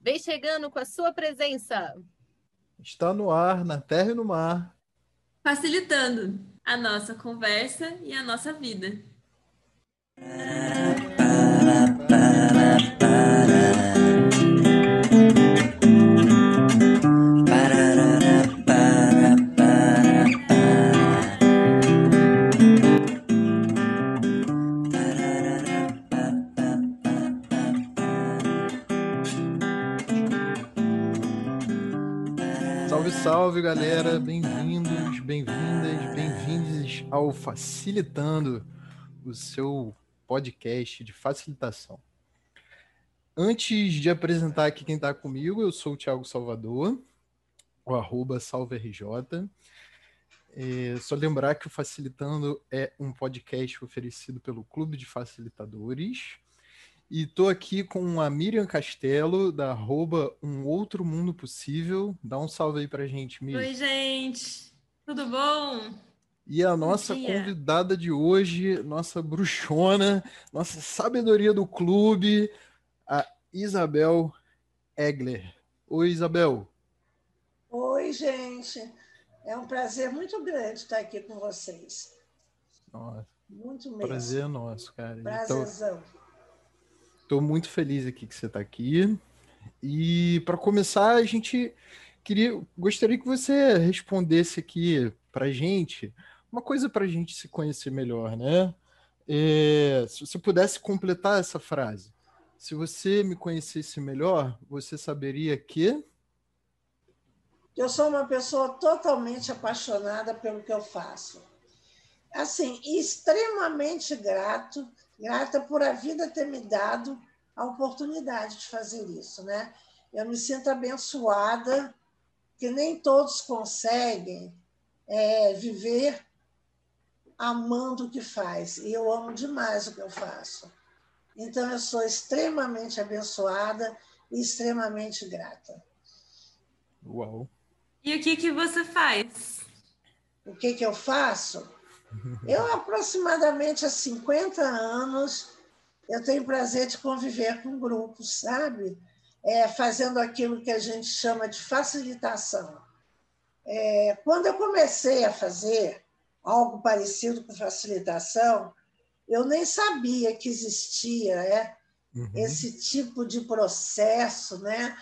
vem chegando com a sua presença. Está no ar, na terra e no mar. Facilitando a nossa conversa e a nossa vida. Salve galera, bem-vindos, bem-vindas, bem-vindos ao Facilitando, o seu podcast de facilitação. Antes de apresentar aqui quem está comigo, eu sou o Thiago Salvador, o arroba salverj. É, só lembrar que o Facilitando é um podcast oferecido pelo Clube de Facilitadores e tô aqui com a Miriam Castelo, da arroba Um Outro Mundo Possível. Dá um salve aí pra gente, Miriam. Oi, gente. Tudo bom? E a nossa convidada de hoje, nossa bruxona, nossa sabedoria do clube, a Isabel Egler. Oi, Isabel. Oi, gente. É um prazer muito grande estar aqui com vocês. Nossa. Muito mesmo. Prazer é nosso, cara. Prazerzão. Então... Estou muito feliz aqui que você está aqui. E para começar, a gente queria, gostaria que você respondesse aqui para gente uma coisa para a gente se conhecer melhor, né? É, se você pudesse completar essa frase, se você me conhecesse melhor, você saberia que eu sou uma pessoa totalmente apaixonada pelo que eu faço. Assim, extremamente grato grata por a vida ter me dado a oportunidade de fazer isso, né? Eu me sinto abençoada, que nem todos conseguem é, viver amando o que faz. E eu amo demais o que eu faço. Então, eu sou extremamente abençoada e extremamente grata. Uau! E o que, que você faz? O que, que eu faço? Eu, aproximadamente há 50 anos, eu tenho prazer de conviver com grupos, sabe? É, fazendo aquilo que a gente chama de facilitação. É, quando eu comecei a fazer algo parecido com facilitação, eu nem sabia que existia é, uhum. esse tipo de processo, né?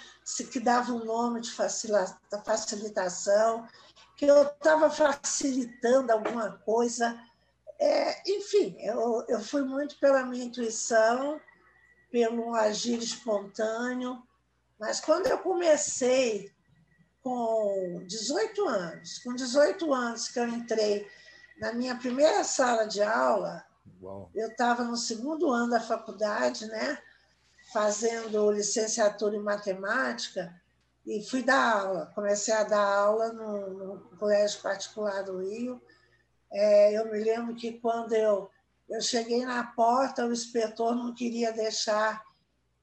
que dava um nome de facilitação, que eu estava facilitando alguma coisa. É, enfim, eu, eu fui muito pela minha intuição, pelo agir espontâneo, mas quando eu comecei com 18 anos, com 18 anos que eu entrei na minha primeira sala de aula, Uau. eu estava no segundo ano da faculdade, né, fazendo licenciatura em matemática, e fui dar aula. Comecei a dar aula no, no colégio particular do Rio. É, eu me lembro que quando eu, eu cheguei na porta, o inspetor não queria deixar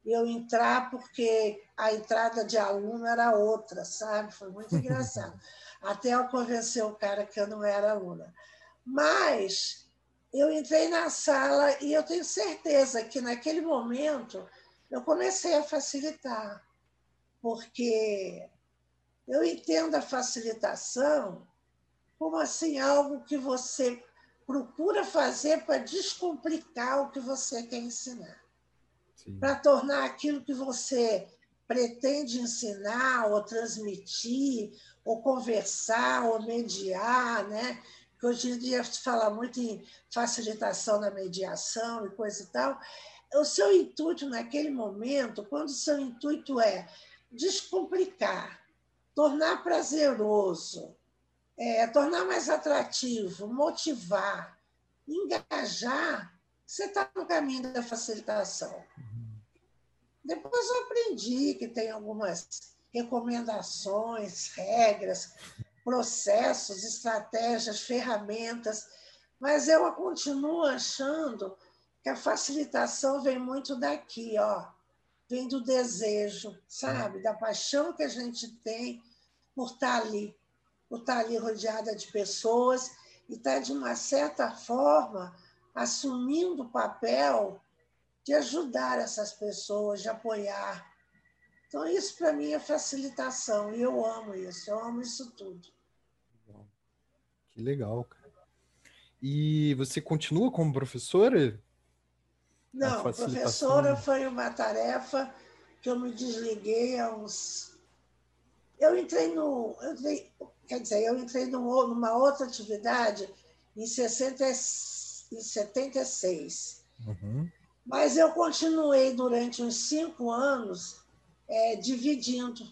eu entrar porque a entrada de aluno era outra, sabe? Foi muito engraçado. Até eu convencer o cara que eu não era aluna. Mas eu entrei na sala e eu tenho certeza que naquele momento eu comecei a facilitar porque eu entendo a facilitação como assim algo que você procura fazer para descomplicar o que você quer ensinar, para tornar aquilo que você pretende ensinar ou transmitir ou conversar ou mediar, né? Que hoje em dia se fala muito em facilitação na mediação e coisa e tal. O seu intuito naquele momento, quando o seu intuito é descomplicar, tornar prazeroso, é, tornar mais atrativo, motivar, engajar, você está no caminho da facilitação. Depois eu aprendi que tem algumas recomendações, regras, processos, estratégias, ferramentas, mas eu continuo achando que a facilitação vem muito daqui, ó, vem do desejo, sabe? Da paixão que a gente tem por estar ali, por estar ali rodeada de pessoas e estar, de uma certa forma, assumindo o papel de ajudar essas pessoas, de apoiar, Então, isso para mim é facilitação, e eu amo isso, eu amo isso tudo. Que legal, cara. E você continua como professora? Não, professora foi uma tarefa que eu me desliguei há uns. Eu entrei no. Eu entrei, quer dizer, eu entrei numa outra atividade em, 60, em 76. Uhum. Mas eu continuei durante uns cinco anos é, dividindo.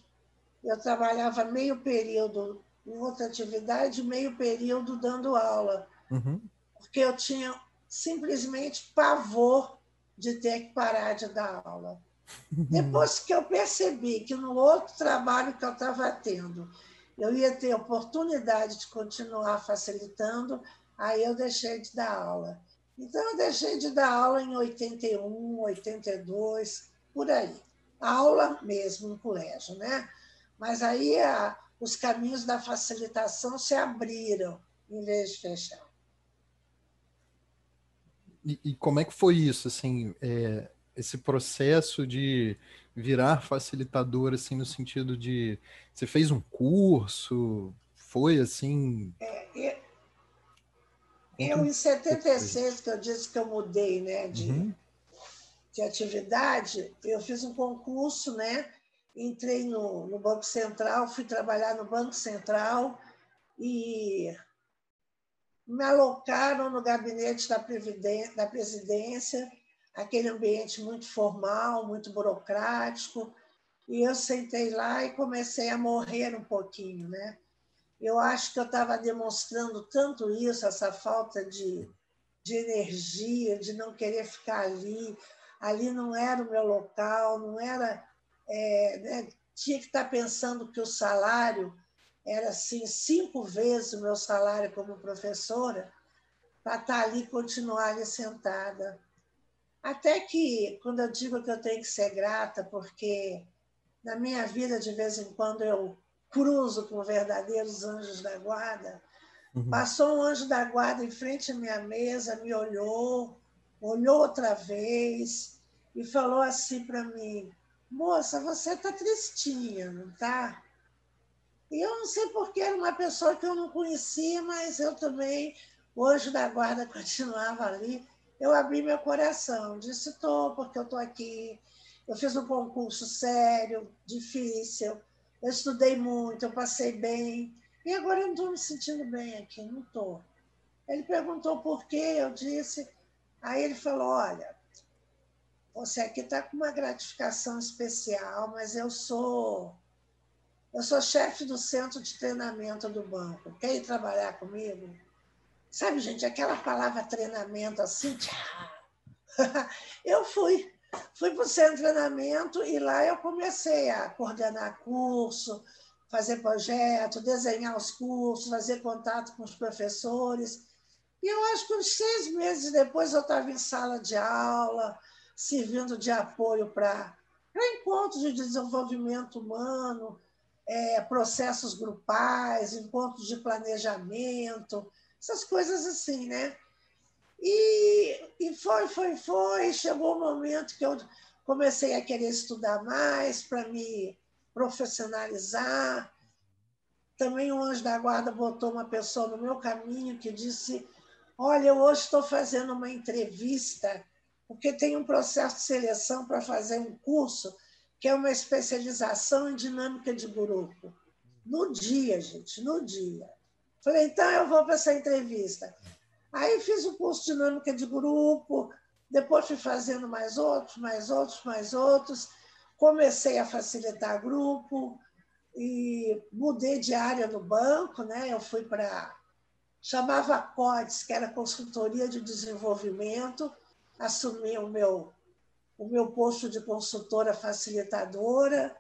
Eu trabalhava meio período em outra atividade, meio período dando aula, uhum. porque eu tinha simplesmente pavor de ter que parar de dar aula. Depois que eu percebi que no outro trabalho que eu estava tendo, eu ia ter oportunidade de continuar facilitando, aí eu deixei de dar aula. Então, eu deixei de dar aula em 81, 82, por aí aula mesmo no colégio, né? Mas aí a, os caminhos da facilitação se abriram em vez de fechar. E, e como é que foi isso, assim, é, esse processo de virar facilitador, assim, no sentido de você fez um curso, foi assim? É, eu, eu em 76 que eu disse que eu mudei, né, de, uhum de atividade, eu fiz um concurso, né? Entrei no, no Banco Central, fui trabalhar no Banco Central e me alocaram no gabinete da, da presidência, aquele ambiente muito formal, muito burocrático, e eu sentei lá e comecei a morrer um pouquinho, né? Eu acho que eu estava demonstrando tanto isso, essa falta de, de energia, de não querer ficar ali, ali não era o meu local, não era. É, né, tinha que estar pensando que o salário era assim cinco vezes o meu salário como professora para estar ali continuar ali sentada. Até que, quando eu digo que eu tenho que ser grata, porque na minha vida, de vez em quando, eu cruzo com verdadeiros anjos da guarda. Uhum. Passou um anjo da guarda em frente à minha mesa, me olhou, olhou outra vez e falou assim para mim: Moça, você está tristinha, não está? E eu não sei porque era uma pessoa que eu não conhecia, mas eu também, o anjo da guarda continuava ali. Eu abri meu coração, disse: Estou, porque eu estou aqui. Eu fiz um concurso sério, difícil. Eu estudei muito, eu passei bem. E agora eu não estou me sentindo bem aqui, não estou. Ele perguntou por quê, eu disse. Aí ele falou: Olha, você aqui está com uma gratificação especial, mas eu sou eu sou chefe do centro de treinamento do banco. Quer ir trabalhar comigo? Sabe, gente, aquela palavra treinamento assim, eu fui. Fui para o centro de treinamento e lá eu comecei a coordenar curso, fazer projeto, desenhar os cursos, fazer contato com os professores. E eu acho que uns seis meses depois eu estava em sala de aula, servindo de apoio para encontros de desenvolvimento humano, é, processos grupais, encontros de planejamento, essas coisas assim, né? E, e foi, foi, foi. Chegou o momento que eu comecei a querer estudar mais para me profissionalizar. Também o anjo da guarda botou uma pessoa no meu caminho que disse: Olha, eu hoje estou fazendo uma entrevista porque tem um processo de seleção para fazer um curso que é uma especialização em dinâmica de grupo. No dia, gente, no dia. Falei, então eu vou para essa entrevista. Aí fiz o curso de dinâmica de grupo, depois fui fazendo mais outros, mais outros, mais outros. Comecei a facilitar grupo e mudei de área no banco, né? Eu fui para chamava CODES, que era consultoria de desenvolvimento, assumi o meu, o meu posto de consultora facilitadora,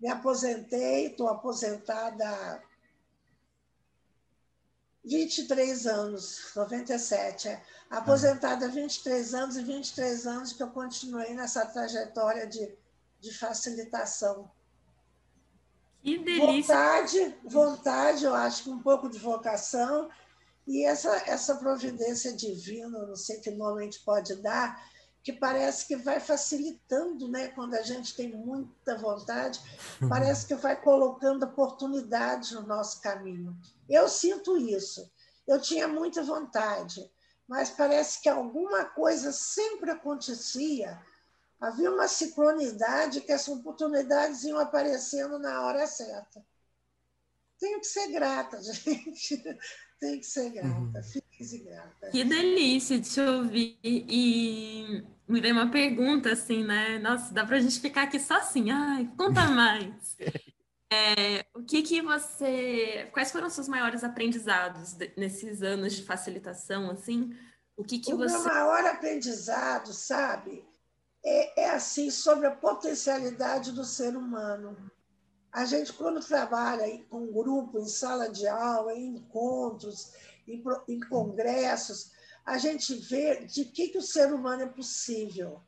me aposentei, estou aposentada há 23 anos, 97, é. Aposentada há 23 anos e 23 anos que eu continuei nessa trajetória de, de facilitação. Que delícia! Vontade, vontade, eu acho que um pouco de vocação e essa, essa providência divina, não sei que nome a gente pode dar, que parece que vai facilitando, né? Quando a gente tem muita vontade, uhum. parece que vai colocando oportunidades no nosso caminho. Eu sinto isso. Eu tinha muita vontade, mas parece que alguma coisa sempre acontecia. Havia uma sincronidade que as oportunidades iam aparecendo na hora certa. Tenho que ser grata, gente. Tenho que ser grata. Uhum. Fique grata. Que delícia de te ouvir. E me veio uma pergunta assim, né? Nossa, dá para a gente ficar aqui só assim. Ai, conta mais. É, o que que você, quais foram os seus maiores aprendizados nesses anos de facilitação, assim? O que que o você? meu maior aprendizado, sabe, é, é assim sobre a potencialidade do ser humano. A gente quando trabalha com grupo, em sala de aula, em encontros, em, em congressos, a gente vê de que, que o ser humano é possível.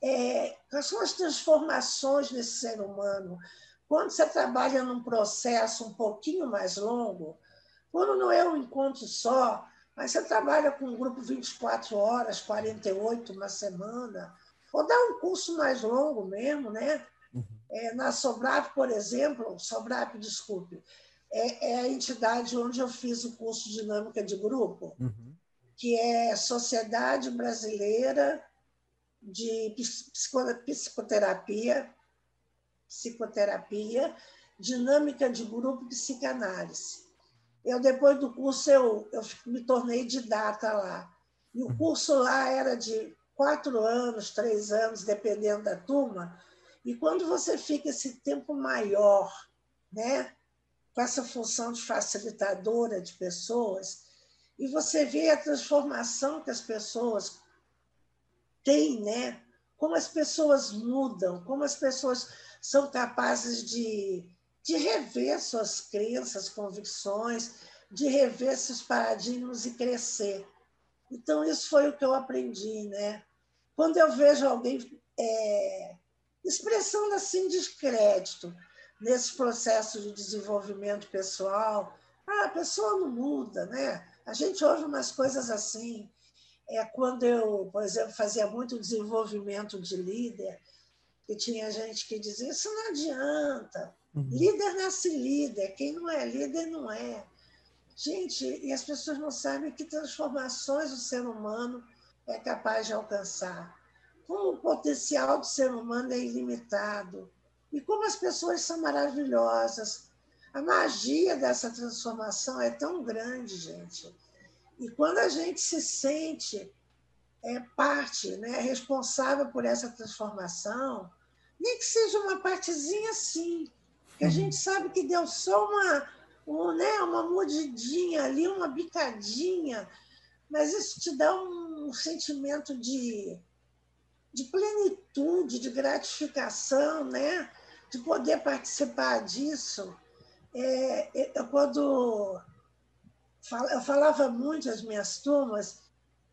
É, quais são as transformações nesse ser humano? Quando você trabalha num processo um pouquinho mais longo, quando não é um encontro só, mas você trabalha com um grupo 24 horas, 48, uma semana, ou dá um curso mais longo mesmo, né? Uhum. É, na Sobrap, por exemplo, Sobrap, desculpe, é, é, a entidade onde eu fiz o curso de Dinâmica de Grupo. Uhum que é Sociedade Brasileira de Psicoterapia, Psicoterapia, Dinâmica de Grupo Psicanálise. Eu, depois do curso, eu, eu me tornei didata lá. E o curso lá era de quatro anos, três anos, dependendo da turma. E quando você fica esse tempo maior, né, com essa função de facilitadora de pessoas, e você vê a transformação que as pessoas têm, né? Como as pessoas mudam, como as pessoas são capazes de, de rever suas crenças, convicções, de rever seus paradigmas e crescer. Então, isso foi o que eu aprendi, né? Quando eu vejo alguém é, expressando assim descrédito nesse processo de desenvolvimento pessoal, ah, a pessoa não muda, né? A gente ouve umas coisas assim. É quando eu, por exemplo, fazia muito desenvolvimento de líder, e tinha gente que dizia: Isso não adianta. Uhum. Líder nasce líder, quem não é líder não é. Gente, e as pessoas não sabem que transformações o ser humano é capaz de alcançar. Como o potencial do ser humano é ilimitado. E como as pessoas são maravilhosas. A magia dessa transformação é tão grande, gente. E quando a gente se sente é, parte, né, responsável por essa transformação, nem que seja uma partezinha assim, que a uhum. gente sabe que deu só uma, um, né, uma mordidinha ali, uma bicadinha, mas isso te dá um sentimento de, de plenitude, de gratificação, né? de poder participar disso. É, eu, quando eu falava muito às minhas turmas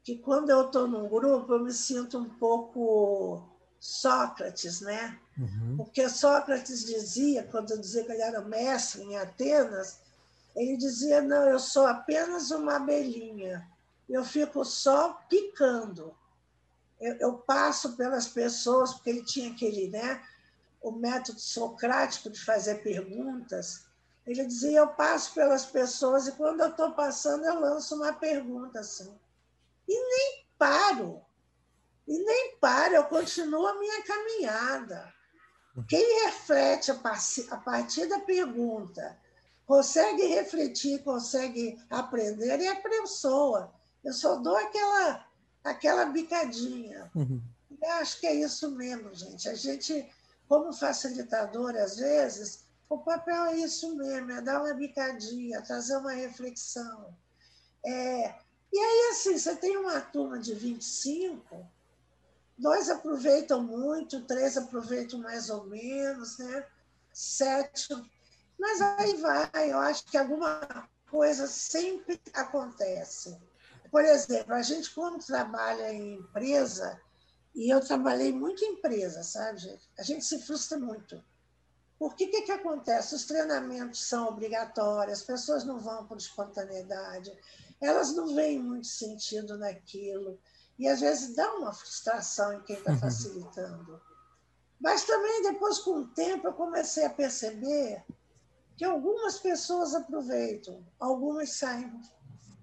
que quando eu estou num grupo eu me sinto um pouco Sócrates, né? Uhum. Porque Sócrates dizia, quando eu dizia que ele era mestre em Atenas, ele dizia: não, eu sou apenas uma abelhinha, eu fico só picando. Eu, eu passo pelas pessoas, porque ele tinha aquele, né? O método socrático de fazer perguntas. Ele dizia: Eu passo pelas pessoas e quando eu estou passando, eu lanço uma pergunta assim. E nem paro. E nem paro, eu continuo a minha caminhada. Quem reflete a partir da pergunta, consegue refletir, consegue aprender, é a pessoa. Eu só dou aquela, aquela bicadinha. Uhum. Acho que é isso mesmo, gente. A gente, como facilitador, às vezes, o papel é isso mesmo, é dar uma bicadinha, trazer uma reflexão. É, e aí, assim, você tem uma turma de 25, dois aproveitam muito, três aproveitam mais ou menos, né? Sete. Mas aí vai, eu acho que alguma coisa sempre acontece. Por exemplo, a gente, quando trabalha em empresa, e eu trabalhei muito em empresa, sabe, gente? A gente se frustra muito. Porque o que, que acontece? Os treinamentos são obrigatórios, as pessoas não vão por espontaneidade, elas não veem muito sentido naquilo. E às vezes dá uma frustração em quem está facilitando. Mas também depois, com o tempo, eu comecei a perceber que algumas pessoas aproveitam, algumas saem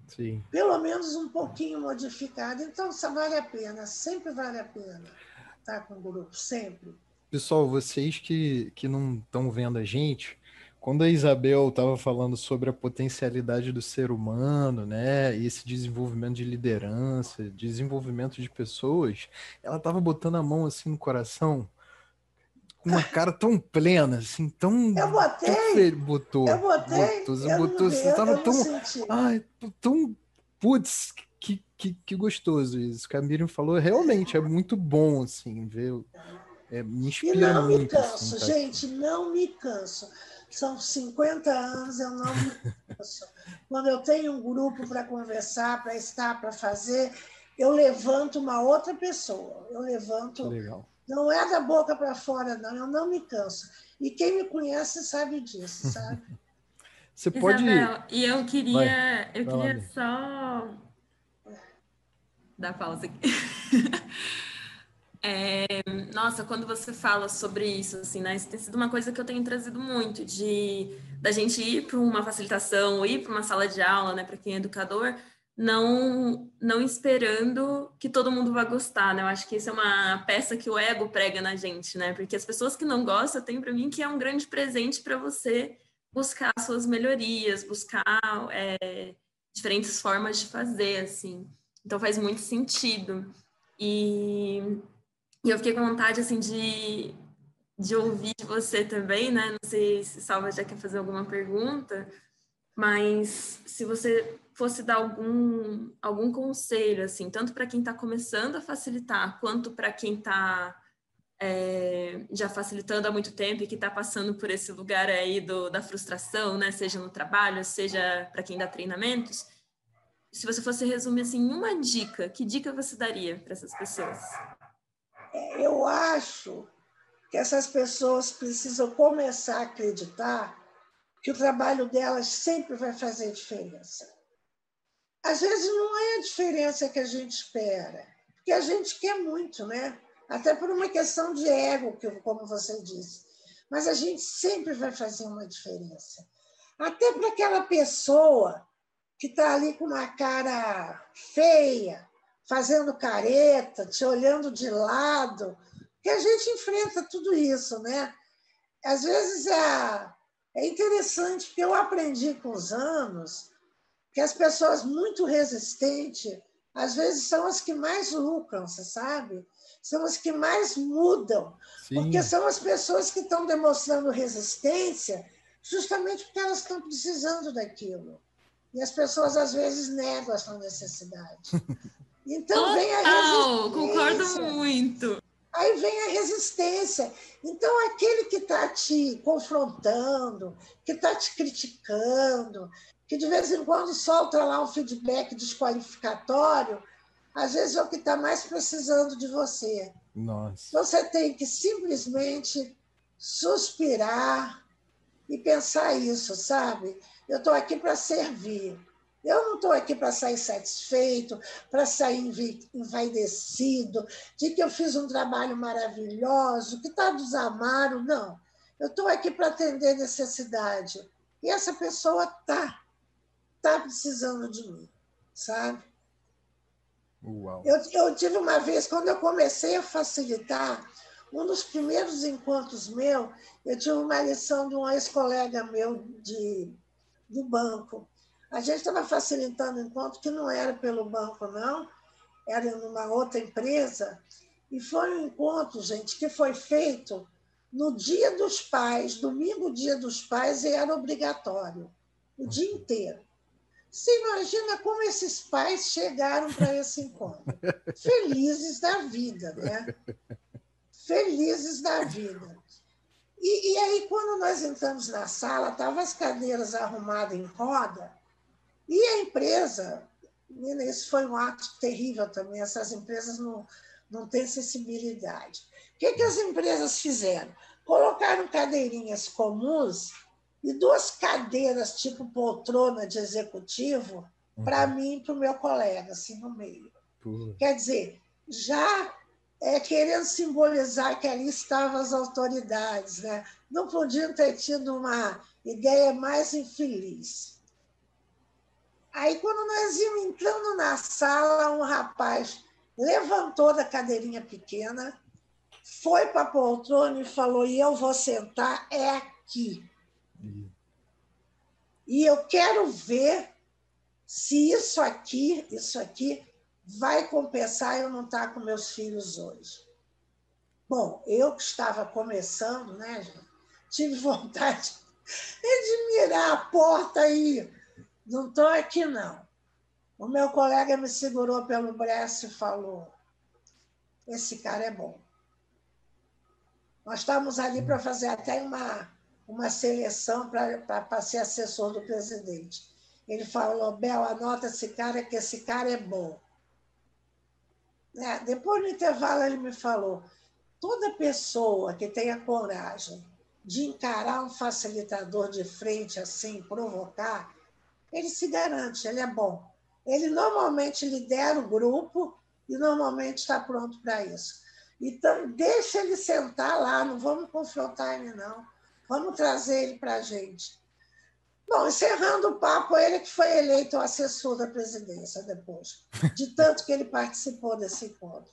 Sim. pelo menos um pouquinho modificado. Então, isso vale a pena, sempre vale a pena estar com o grupo, sempre. Pessoal, vocês que, que não estão vendo a gente, quando a Isabel estava falando sobre a potencialidade do ser humano, né, e esse desenvolvimento de liderança, desenvolvimento de pessoas, ela estava botando a mão assim no coração, com uma cara tão plena, assim, tão. Eu botei. Tão botou. Eu botei. Botou, você eu botou, estava eu tão. Ai, tão. Putz, que, que, que gostoso isso. a Miriam falou, realmente é muito bom, assim, ver. É, me inspira e não muito. me canso, assim, gente, não me canso. São 50 anos, eu não me canso. Quando eu tenho um grupo para conversar, para estar, para fazer, eu levanto uma outra pessoa. Eu levanto. Legal. Não é da boca para fora, não. Eu não me canso. E quem me conhece sabe disso, sabe? Você pode. Isabel, e eu queria, Vai, eu queria só dar pausa aqui. É, nossa, quando você fala sobre isso, assim, né? Isso tem sido uma coisa que eu tenho trazido muito, de da gente ir para uma facilitação, ir para uma sala de aula, né, para quem é educador, não não esperando que todo mundo vá gostar, né? Eu acho que isso é uma peça que o ego prega na gente, né? Porque as pessoas que não gostam têm para mim que é um grande presente para você buscar suas melhorias, buscar é, diferentes formas de fazer, assim. Então faz muito sentido. E, e eu fiquei com vontade, assim, de, de ouvir de você também, né? Não sei se Salva já quer fazer alguma pergunta, mas se você fosse dar algum, algum conselho, assim, tanto para quem está começando a facilitar, quanto para quem está é, já facilitando há muito tempo e que está passando por esse lugar aí do, da frustração, né? Seja no trabalho, seja para quem dá treinamentos. Se você fosse resumir assim, uma dica, que dica você daria para essas pessoas? Eu acho que essas pessoas precisam começar a acreditar que o trabalho delas sempre vai fazer diferença. Às vezes não é a diferença que a gente espera, porque a gente quer muito, né? Até por uma questão de ego, como você disse. Mas a gente sempre vai fazer uma diferença. Até para aquela pessoa que está ali com uma cara feia, fazendo careta, te olhando de lado, que a gente enfrenta tudo isso, né? Às vezes é, é interessante, porque eu aprendi com os anos que as pessoas muito resistentes, às vezes são as que mais lucram, você sabe? São as que mais mudam, Sim. porque são as pessoas que estão demonstrando resistência justamente porque elas estão precisando daquilo. E as pessoas, às vezes, negam essa necessidade. Então, vem a Total, resistência. concordo muito. Aí vem a resistência. Então, aquele que está te confrontando, que está te criticando, que de vez em quando solta lá um feedback desqualificatório, às vezes é o que está mais precisando de você. Nossa. Você tem que simplesmente suspirar e pensar isso, sabe? Eu estou aqui para servir. Eu não estou aqui para sair satisfeito, para sair envaidecido, de que eu fiz um trabalho maravilhoso, que todos amaram. Não. Eu estou aqui para atender necessidade. E essa pessoa está tá precisando de mim, sabe? Uau. Eu, eu tive uma vez, quando eu comecei a facilitar, um dos primeiros encontros meu, eu tive uma lição de um ex-colega meu de, do banco. A gente estava facilitando um encontro que não era pelo banco, não, era numa outra empresa, e foi um encontro, gente, que foi feito no Dia dos Pais, domingo, Dia dos Pais, e era obrigatório, o dia inteiro. Você imagina como esses pais chegaram para esse encontro? Felizes da vida, né? Felizes da vida. E, e aí, quando nós entramos na sala, estavam as cadeiras arrumadas em roda, e a empresa, menina, isso foi um ato terrível também, essas empresas não, não têm sensibilidade. O que, que as empresas fizeram? Colocaram cadeirinhas comuns e duas cadeiras, tipo poltrona de executivo, para mim e para o meu colega, assim, no meio. Boa. Quer dizer, já é, querendo simbolizar que ali estavam as autoridades, né? Não podiam ter tido uma ideia mais infeliz. Aí, quando nós íamos entrando na sala, um rapaz levantou da cadeirinha pequena, foi para a poltrona e falou: e eu vou sentar é aqui. E eu quero ver se isso aqui, isso aqui, vai compensar eu não estar com meus filhos hoje. Bom, eu que estava começando, né, gente, tive vontade de mirar a porta aí. Não estou aqui, não. O meu colega me segurou pelo braço e falou: Esse cara é bom. Nós estávamos ali para fazer até uma, uma seleção para ser assessor do presidente. Ele falou: Bel, anota esse cara, que esse cara é bom. É, depois, no intervalo, ele me falou: toda pessoa que tenha coragem de encarar um facilitador de frente assim, provocar, ele se garante, ele é bom. Ele normalmente lidera o grupo e normalmente está pronto para isso. Então, deixa ele sentar lá, não vamos confrontar ele, não. Vamos trazer ele para a gente. Bom, encerrando o papo, ele que foi eleito assessor da presidência depois, de tanto que ele participou desse encontro.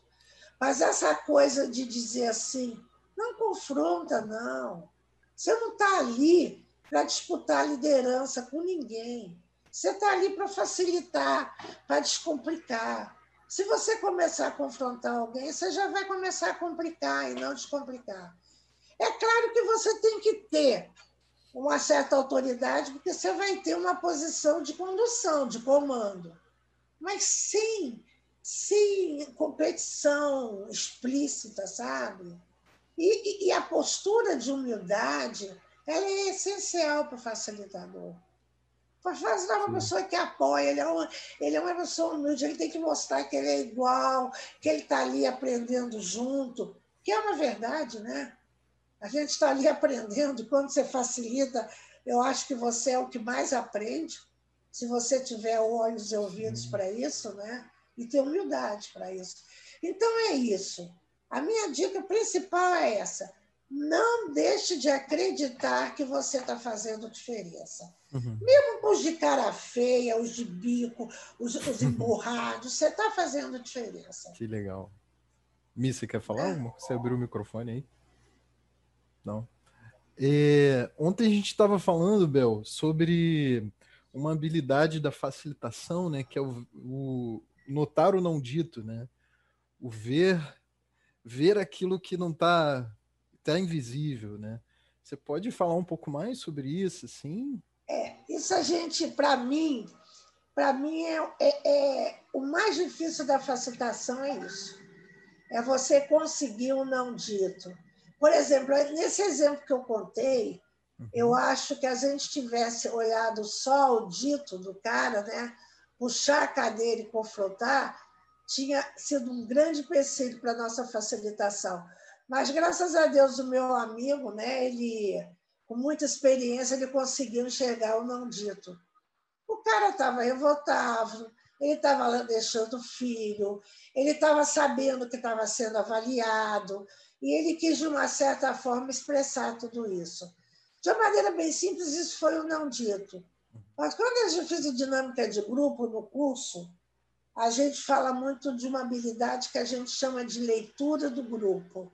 Mas essa coisa de dizer assim, não confronta, não. Você não está ali para disputar liderança com ninguém. Você está ali para facilitar, para descomplicar. Se você começar a confrontar alguém, você já vai começar a complicar e não descomplicar. É claro que você tem que ter uma certa autoridade, porque você vai ter uma posição de condução, de comando. Mas sem, sem competição explícita, sabe? E, e a postura de humildade ela é essencial para o facilitador. Para facilitar uma pessoa que apoia, ele é, uma, ele é uma pessoa humilde, ele tem que mostrar que ele é igual, que ele está ali aprendendo junto, que é uma verdade, né? A gente está ali aprendendo. Quando você facilita, eu acho que você é o que mais aprende, se você tiver olhos e ouvidos para isso, né? E ter humildade para isso. Então é isso. A minha dica principal é essa. Não deixe de acreditar que você está fazendo diferença. Uhum. Mesmo os de cara feia, os de bico, os, os emburrados, você está fazendo diferença. Que legal. Missa, você quer falar? É. Você abriu o microfone aí? Não. É, ontem a gente estava falando, Bel, sobre uma habilidade da facilitação, né? Que é o, o, notar o não dito, né? O ver, ver aquilo que não está tá invisível, né? Você pode falar um pouco mais sobre isso, assim? É, isso a gente, para mim, para mim é, é, é, o mais difícil da facilitação é isso. É você conseguir o não dito. Por exemplo, nesse exemplo que eu contei, uhum. eu acho que a gente tivesse olhado só o dito do cara, né? puxar a cadeira e confrontar, tinha sido um grande empecilho para a nossa facilitação. Mas, graças a Deus, o meu amigo, né, ele, com muita experiência, ele conseguiu enxergar o não dito. O cara estava revoltado, ele estava deixando filho, ele estava sabendo que estava sendo avaliado, e ele quis, de uma certa forma, expressar tudo isso. De uma maneira bem simples, isso foi o não dito. Mas quando a gente fez a dinâmica de grupo no curso, a gente fala muito de uma habilidade que a gente chama de leitura do grupo.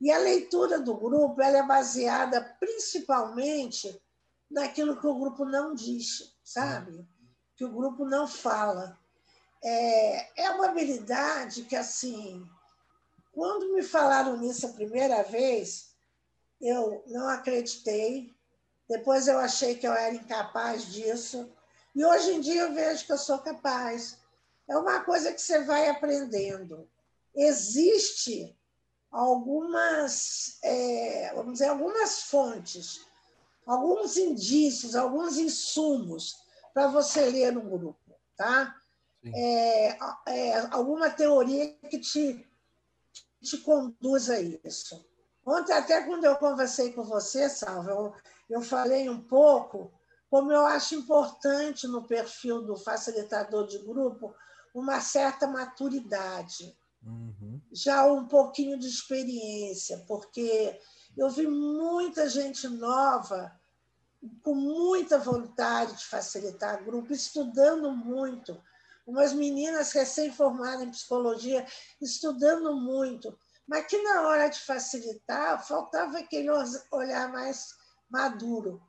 E a leitura do grupo é baseada principalmente naquilo que o grupo não diz, sabe? Que o grupo não fala. É, é uma habilidade que, assim, quando me falaram nisso a primeira vez, eu não acreditei. Depois eu achei que eu era incapaz disso. E hoje em dia eu vejo que eu sou capaz. É uma coisa que você vai aprendendo. Existe algumas, é, vamos dizer, algumas fontes, alguns indícios, alguns insumos para você ler no grupo, tá? É, é, alguma teoria que te te conduz a isso. Ontem, até quando eu conversei com você, Salva, eu, eu falei um pouco como eu acho importante no perfil do facilitador de grupo uma certa maturidade, Uhum. já um pouquinho de experiência, porque eu vi muita gente nova com muita vontade de facilitar grupo, estudando muito. Umas meninas recém-formadas em psicologia, estudando muito, mas que na hora de facilitar faltava aquele olhar mais maduro.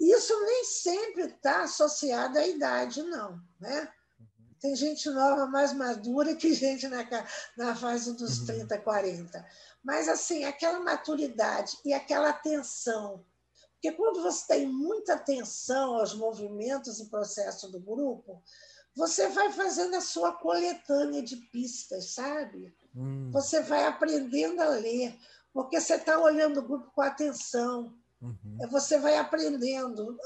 Isso nem sempre está associado à idade, não. Né? Tem gente nova mais madura que gente na, na fase dos uhum. 30, 40. Mas, assim, aquela maturidade e aquela atenção. Porque quando você tem muita atenção aos movimentos e processos do grupo, você vai fazendo a sua coletânea de pistas, sabe? Hum. Você vai aprendendo a ler, porque você está olhando o grupo com atenção. Uhum. Você vai aprendendo.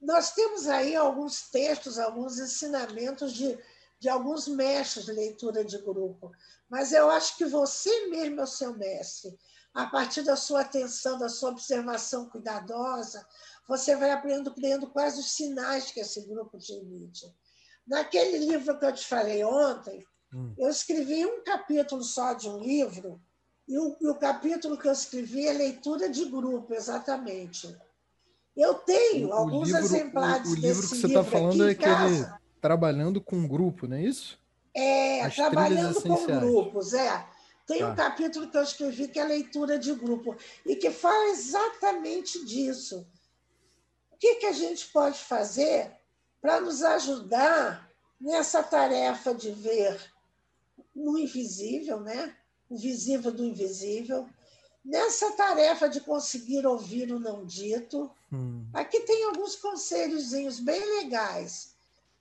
Nós temos aí alguns textos, alguns ensinamentos de, de alguns mestres de leitura de grupo, mas eu acho que você mesmo é o seu mestre. A partir da sua atenção, da sua observação cuidadosa, você vai aprendendo, quais os sinais que esse grupo te emite. Naquele livro que eu te falei ontem, hum. eu escrevi um capítulo só de um livro, e o, e o, capítulo que eu escrevi é leitura de grupo, exatamente. Eu tenho o, alguns livro, exemplares o, o livro desse que você está falando é aquele trabalhando com grupo, não é isso? É, As trabalhando com grupos, é. Tem tá. um capítulo que eu escrevi que é leitura de grupo e que fala exatamente disso. O que, que a gente pode fazer para nos ajudar nessa tarefa de ver no invisível, né? o visível do invisível, nessa tarefa de conseguir ouvir o não dito. Hum. Aqui tem alguns conselhos bem legais.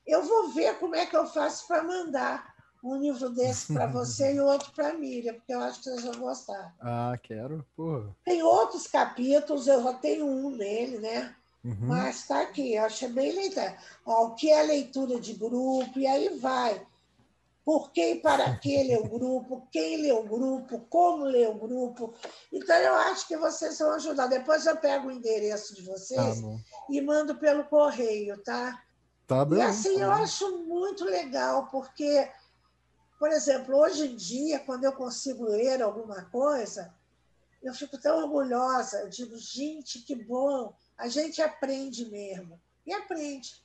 Eu vou ver como é que eu faço para mandar um livro desse para você e outro para a Miriam, porque eu acho que vocês vão gostar. Ah, quero. Porra. Tem outros capítulos, eu já tenho um nele, né? Uhum. Mas está aqui, eu achei bem legal. Ó, o que é leitura de grupo, e aí vai. Por que e para que ler o grupo, quem lê o grupo, como lê o grupo. Então, eu acho que vocês vão ajudar. Depois eu pego o endereço de vocês tá e mando pelo correio, tá? Tá bem. E assim, tá eu acho muito legal, porque, por exemplo, hoje em dia, quando eu consigo ler alguma coisa, eu fico tão orgulhosa. Eu digo, gente, que bom a gente aprende mesmo. E aprende.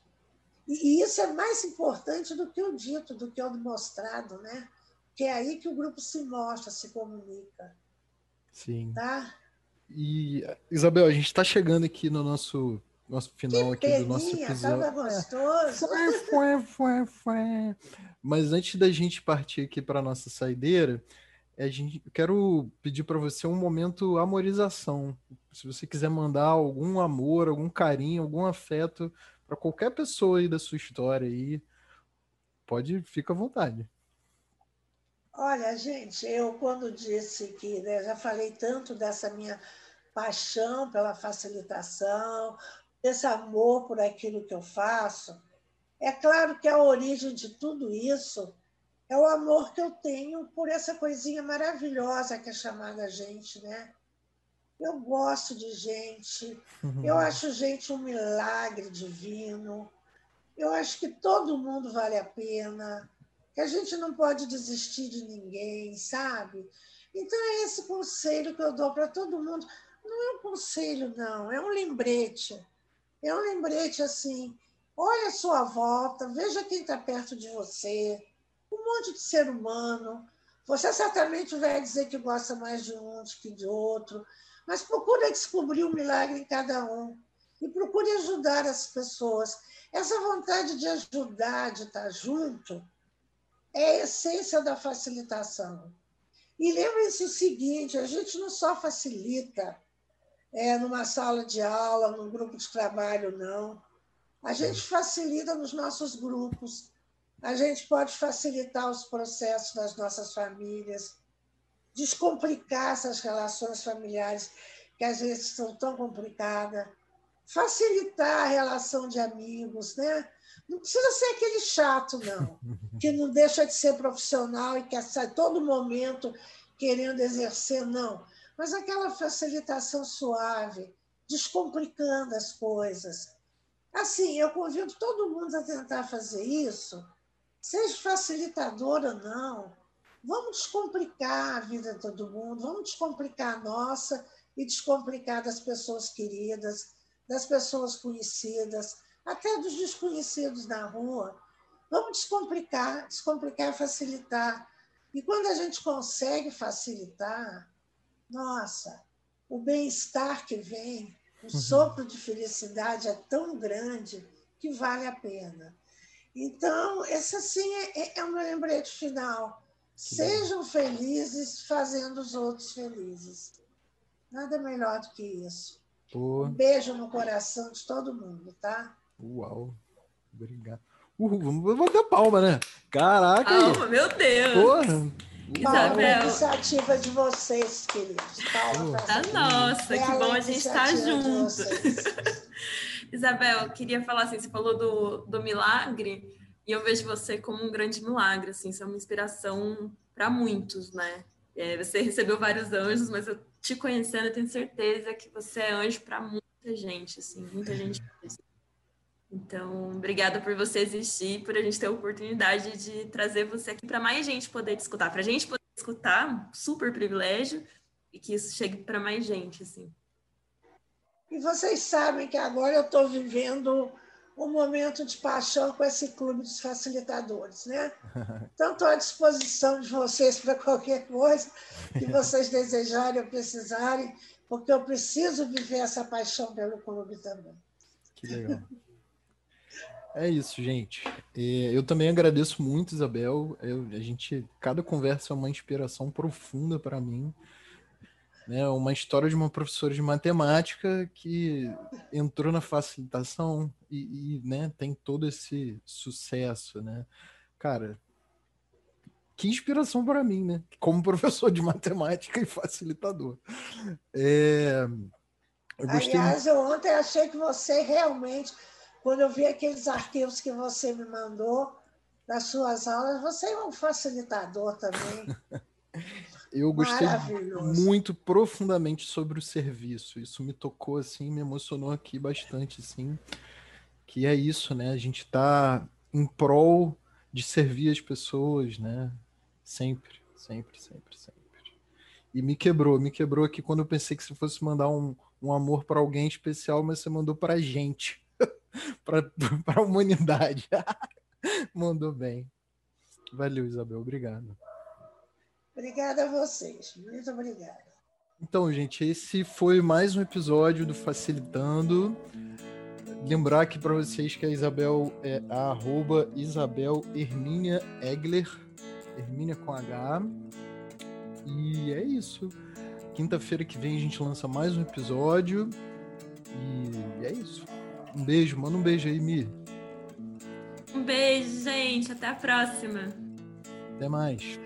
E isso é mais importante do que o dito, do que o mostrado, né? Que é aí que o grupo se mostra, se comunica. Sim. Tá? E, Isabel, a gente está chegando aqui no nosso, nosso final que aqui peninha, do nosso episódio. Tava gostoso. É, foi, foi, foi. Mas antes da gente partir aqui para nossa saideira, a gente, eu quero pedir para você um momento amorização. Se você quiser mandar algum amor, algum carinho, algum afeto para qualquer pessoa aí da sua história aí, pode, fica à vontade. Olha, gente, eu quando disse que né, já falei tanto dessa minha paixão pela facilitação, esse amor por aquilo que eu faço, é claro que a origem de tudo isso é o amor que eu tenho por essa coisinha maravilhosa que é chamada gente, né? Eu gosto de gente, uhum. eu acho gente um milagre divino, eu acho que todo mundo vale a pena, que a gente não pode desistir de ninguém, sabe? Então é esse conselho que eu dou para todo mundo. Não é um conselho, não, é um lembrete. É um lembrete assim: olha a sua volta, veja quem está perto de você um monte de ser humano. Você certamente vai dizer que gosta mais de um do que de outro, mas procure descobrir o um milagre em cada um e procure ajudar as pessoas. Essa vontade de ajudar, de estar junto, é a essência da facilitação. E lembre-se o seguinte: a gente não só facilita é, numa sala de aula, num grupo de trabalho, não. A gente facilita nos nossos grupos, a gente pode facilitar os processos das nossas famílias, descomplicar essas relações familiares que às vezes são tão complicadas, facilitar a relação de amigos, né? Não precisa ser aquele chato, não, que não deixa de ser profissional e quer sair todo momento querendo exercer, não. Mas aquela facilitação suave, descomplicando as coisas. Assim, eu convido todo mundo a tentar fazer isso seja facilitador ou não, vamos descomplicar a vida de todo mundo, vamos descomplicar a nossa e descomplicar das pessoas queridas, das pessoas conhecidas, até dos desconhecidos na rua. Vamos descomplicar, descomplicar facilitar. E quando a gente consegue facilitar, nossa, o bem-estar que vem, o uhum. sopro de felicidade é tão grande que vale a pena. Então, esse assim é, é o meu lembrete final. Sejam felizes fazendo os outros felizes. Nada melhor do que isso. Pô. Um beijo no coração de todo mundo, tá? Uau, obrigado. Uhul, vamos bater palma, né? Caraca! Palma, meu Deus! Porra! Isabel. iniciativa de vocês, queridos. Palma tá nossa, que bom a gente estar tá junto. Isabel, queria falar assim, você falou do, do milagre, e eu vejo você como um grande milagre, assim, você é uma inspiração para muitos, né? É, você recebeu vários anjos, mas eu te conhecendo, eu tenho certeza que você é anjo para muita gente, assim, muita gente. Então, obrigada por você existir, por a gente ter a oportunidade de trazer você aqui para mais gente poder te escutar. Para a gente poder escutar, super privilégio, e que isso chegue para mais gente, assim. E vocês sabem que agora eu estou vivendo um momento de paixão com esse clube dos facilitadores, né? Então, estou à disposição de vocês para qualquer coisa que vocês desejarem ou precisarem, porque eu preciso viver essa paixão pelo clube também. Que legal. É isso, gente. Eu também agradeço muito, Isabel. Eu, a gente, cada conversa é uma inspiração profunda para mim. Né? Uma história de uma professora de matemática que entrou na facilitação e, e né, tem todo esse sucesso, né? Cara, que inspiração para mim, né? Como professor de matemática e facilitador. É... Eu Aliás, eu ontem achei que você realmente quando eu vi aqueles arquivos que você me mandou das suas aulas, você é um facilitador também. eu gostei muito profundamente sobre o serviço. Isso me tocou assim, me emocionou aqui bastante, assim. Que é isso, né? A gente está em prol de servir as pessoas, né? Sempre, sempre, sempre, sempre. E me quebrou, me quebrou aqui quando eu pensei que você fosse mandar um, um amor para alguém especial, mas você mandou para a gente. para a humanidade. Mandou bem. Valeu, Isabel. Obrigado. Obrigada a vocês. Muito obrigada. Então, gente, esse foi mais um episódio do Facilitando. Lembrar aqui para vocês que a Isabel é a arroba Isabel Hermínia Egler, Hermínia com H. E é isso. Quinta-feira que vem a gente lança mais um episódio. E é isso. Um beijo, manda um beijo aí, Mi. Um beijo, gente. Até a próxima. Até mais.